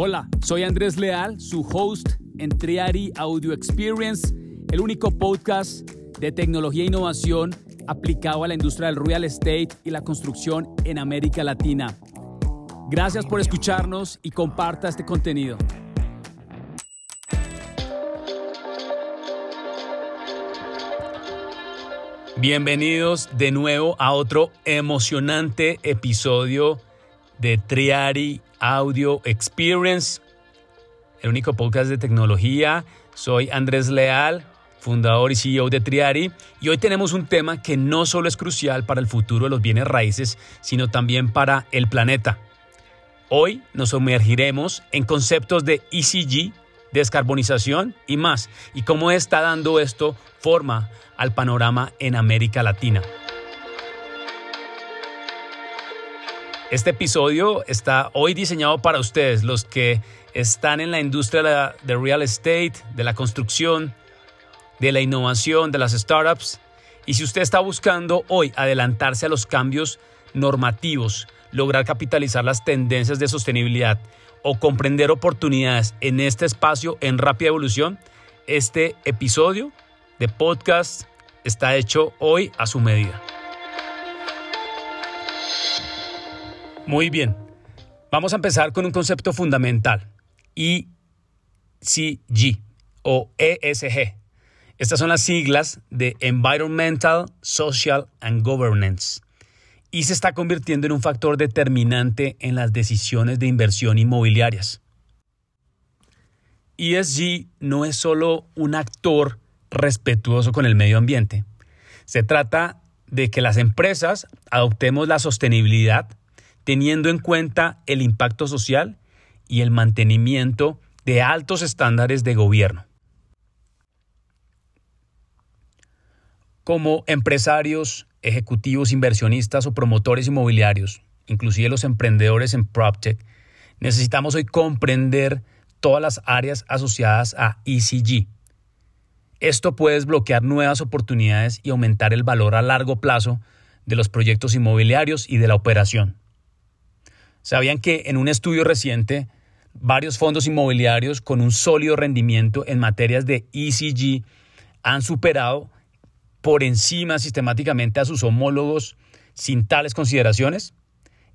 Hola, soy Andrés Leal, su host en Triari Audio Experience, el único podcast de tecnología e innovación aplicado a la industria del real estate y la construcción en América Latina. Gracias por escucharnos y comparta este contenido. Bienvenidos de nuevo a otro emocionante episodio de Triari Audio Experience, el único podcast de tecnología. Soy Andrés Leal, fundador y CEO de Triari, y hoy tenemos un tema que no solo es crucial para el futuro de los bienes raíces, sino también para el planeta. Hoy nos sumergiremos en conceptos de ECG, descarbonización y más, y cómo está dando esto forma al panorama en América Latina. Este episodio está hoy diseñado para ustedes, los que están en la industria de real estate, de la construcción, de la innovación, de las startups. Y si usted está buscando hoy adelantarse a los cambios normativos, lograr capitalizar las tendencias de sostenibilidad o comprender oportunidades en este espacio en rápida evolución, este episodio de podcast está hecho hoy a su medida. Muy bien, vamos a empezar con un concepto fundamental, ECG o ESG. Estas son las siglas de Environmental, Social and Governance y se está convirtiendo en un factor determinante en las decisiones de inversión inmobiliarias. ESG no es solo un actor respetuoso con el medio ambiente. Se trata de que las empresas adoptemos la sostenibilidad teniendo en cuenta el impacto social y el mantenimiento de altos estándares de gobierno. Como empresarios, ejecutivos, inversionistas o promotores inmobiliarios, inclusive los emprendedores en PropTech, necesitamos hoy comprender todas las áreas asociadas a ECG, esto puede desbloquear nuevas oportunidades y aumentar el valor a largo plazo de los proyectos inmobiliarios y de la operación. ¿Sabían que en un estudio reciente, varios fondos inmobiliarios con un sólido rendimiento en materias de ECG han superado por encima sistemáticamente a sus homólogos sin tales consideraciones?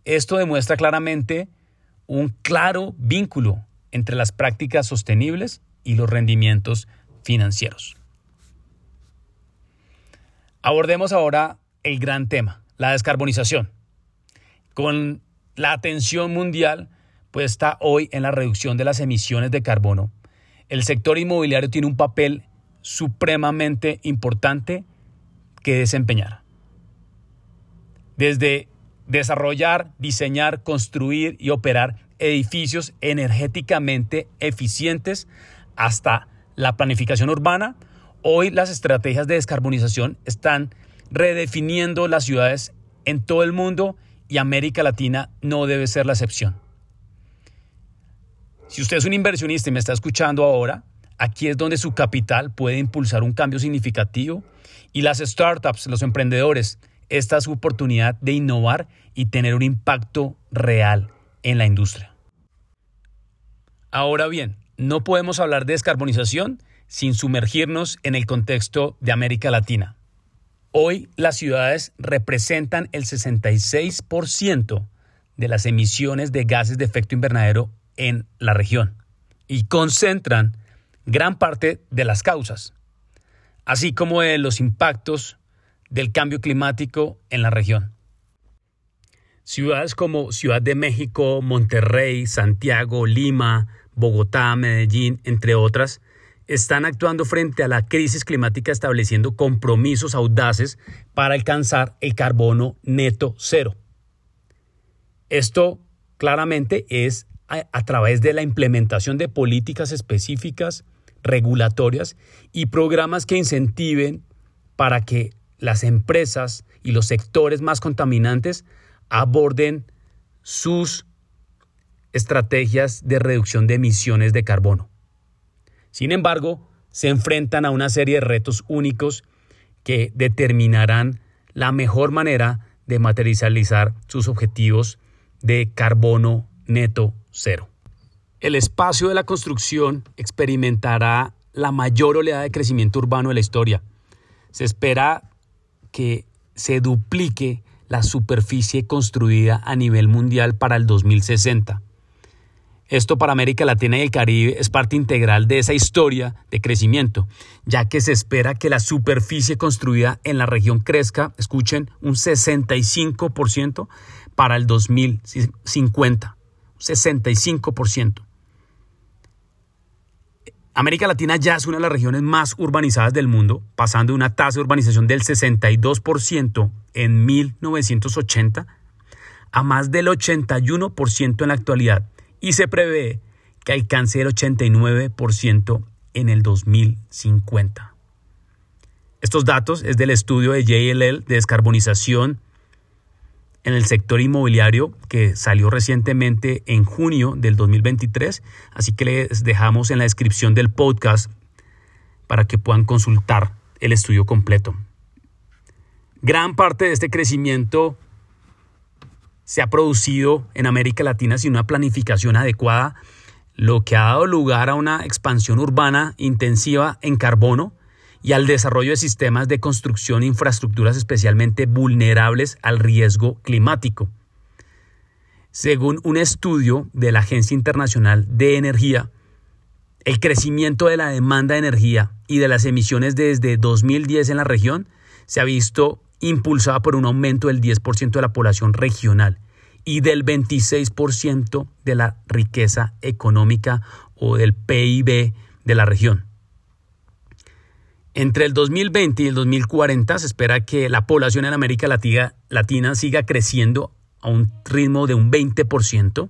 Esto demuestra claramente un claro vínculo entre las prácticas sostenibles y los rendimientos financieros. Abordemos ahora el gran tema, la descarbonización. Con la atención mundial puesta hoy en la reducción de las emisiones de carbono, el sector inmobiliario tiene un papel supremamente importante que desempeñar. Desde desarrollar, diseñar, construir y operar edificios energéticamente eficientes hasta la planificación urbana, hoy las estrategias de descarbonización están redefiniendo las ciudades en todo el mundo y América Latina no debe ser la excepción. Si usted es un inversionista y me está escuchando ahora, aquí es donde su capital puede impulsar un cambio significativo y las startups, los emprendedores, esta es su oportunidad de innovar y tener un impacto real en la industria. Ahora bien, no podemos hablar de descarbonización sin sumergirnos en el contexto de América Latina. Hoy las ciudades representan el 66% de las emisiones de gases de efecto invernadero en la región y concentran gran parte de las causas, así como de los impactos del cambio climático en la región. Ciudades como Ciudad de México, Monterrey, Santiago, Lima, Bogotá, Medellín, entre otras, están actuando frente a la crisis climática estableciendo compromisos audaces para alcanzar el carbono neto cero. Esto claramente es a, través de la implementación de políticas específicas, regulatorias y programas que incentiven para que las empresas y los sectores más contaminantes aborden sus estrategias de reducción de emisiones de carbono. Sin embargo, se enfrentan a una serie de retos únicos que determinarán la mejor manera de materializar sus objetivos de carbono neto cero. El espacio de la construcción experimentará la mayor oleada de crecimiento urbano de la historia. Se espera que se duplique la superficie construida a nivel mundial para el 2060. Esto para América Latina y el Caribe es parte integral de esa historia de crecimiento, ya que se espera que la superficie construida en la región crezca, escuchen, un 65% para el 2050. 65%. América Latina ya es una de las regiones más urbanizadas del mundo, pasando de una tasa de urbanización del 62% en 1980 a más del 81% en la actualidad y se prevé que alcance el 89% en el 2050. Estos datos es del estudio de JLL de descarbonización en el sector inmobiliario que salió recientemente en junio del 2023, así que les dejamos en la descripción del podcast para que puedan consultar el estudio completo. Gran parte de este crecimiento se ha producido en América Latina sin una planificación adecuada, lo que ha dado lugar a una expansión urbana intensiva en carbono y al desarrollo de sistemas de construcción e infraestructuras especialmente vulnerables al riesgo climático. Según un estudio de la Agencia Internacional de Energía, el crecimiento de la demanda de energía y de las emisiones desde 2010 en la región se ha visto impulsada por un aumento del 10% de la población regional y del 26% de la riqueza económica o del PIB de la región. Entre el 2020 y el 2040 se espera que la población en América Latina, Latina siga creciendo a un ritmo de un 20%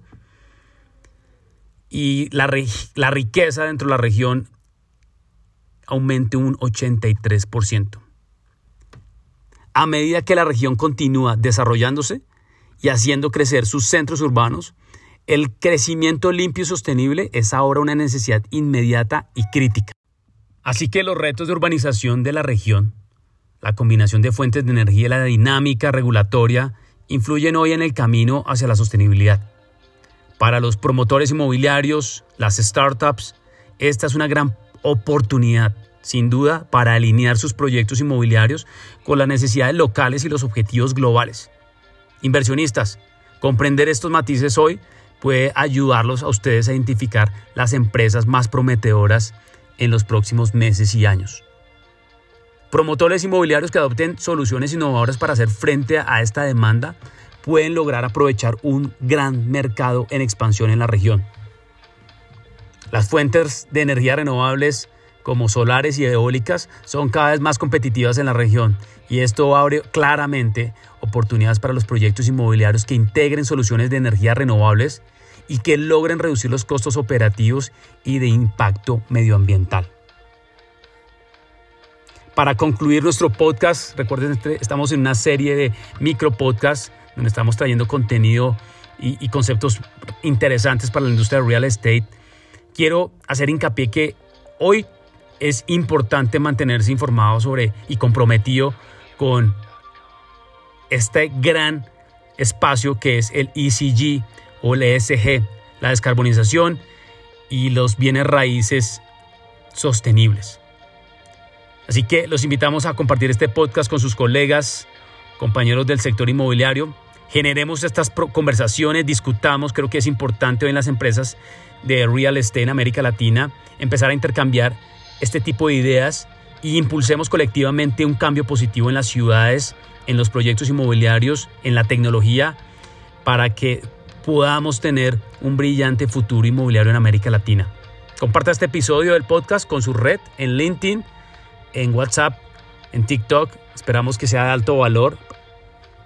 y la, la riqueza dentro de la región aumente un 83% a medida que la región continúa desarrollándose y haciendo crecer sus centros urbanos, el crecimiento limpio y sostenible es ahora una necesidad inmediata y crítica. Así que los retos de urbanización de la región, la combinación de fuentes de energía y la dinámica regulatoria influyen hoy en el camino hacia la sostenibilidad. Para los promotores inmobiliarios, las startups, esta es una gran oportunidad sin duda, para alinear sus proyectos inmobiliarios con las necesidades locales y los objetivos globales. Inversionistas, comprender estos matices hoy puede ayudarlos a ustedes a identificar las empresas más prometedoras en los próximos meses y años. Promotores inmobiliarios que adopten soluciones innovadoras para hacer frente a esta demanda pueden lograr aprovechar un gran mercado en expansión en la región. Las fuentes de energía renovables como solares y eólicas son cada vez más competitivas en la región y esto abre claramente oportunidades para los proyectos inmobiliarios que integren soluciones de energía renovables y que logren reducir los costos operativos y de impacto medioambiental. Para concluir nuestro podcast, recuerden, que estamos en una serie de micro podcasts donde estamos trayendo contenido y, y conceptos interesantes para la industria de real estate. Quiero hacer hincapié que hoy es importante mantenerse informado sobre y comprometido con este gran espacio que es el ECG o el ESG, la descarbonización y los bienes raíces sostenibles. Así que los invitamos a compartir este podcast con sus colegas, compañeros del sector inmobiliario. Generemos estas conversaciones, discutamos, creo que es importante hoy en las empresas de real estate en América Latina empezar a intercambiar este tipo de ideas y impulsemos colectivamente un cambio positivo en las ciudades, en los proyectos inmobiliarios, en la tecnología, para que podamos tener un brillante futuro inmobiliario en América Latina. Comparta este episodio del podcast con su red en LinkedIn, en WhatsApp, en TikTok. Esperamos que sea de alto valor.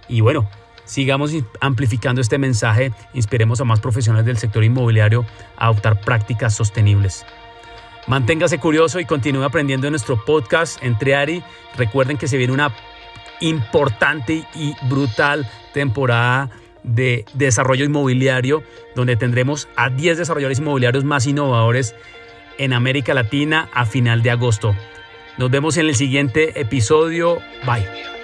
Y bueno, sigamos amplificando este mensaje, inspiremos a más profesionales del sector inmobiliario a adoptar prácticas sostenibles. Manténgase curioso y continúe aprendiendo en nuestro podcast entre Ari. Recuerden que se viene una importante y brutal temporada de desarrollo inmobiliario, donde tendremos a 10 desarrolladores inmobiliarios más innovadores en América Latina a final de agosto. Nos vemos en el siguiente episodio. Bye.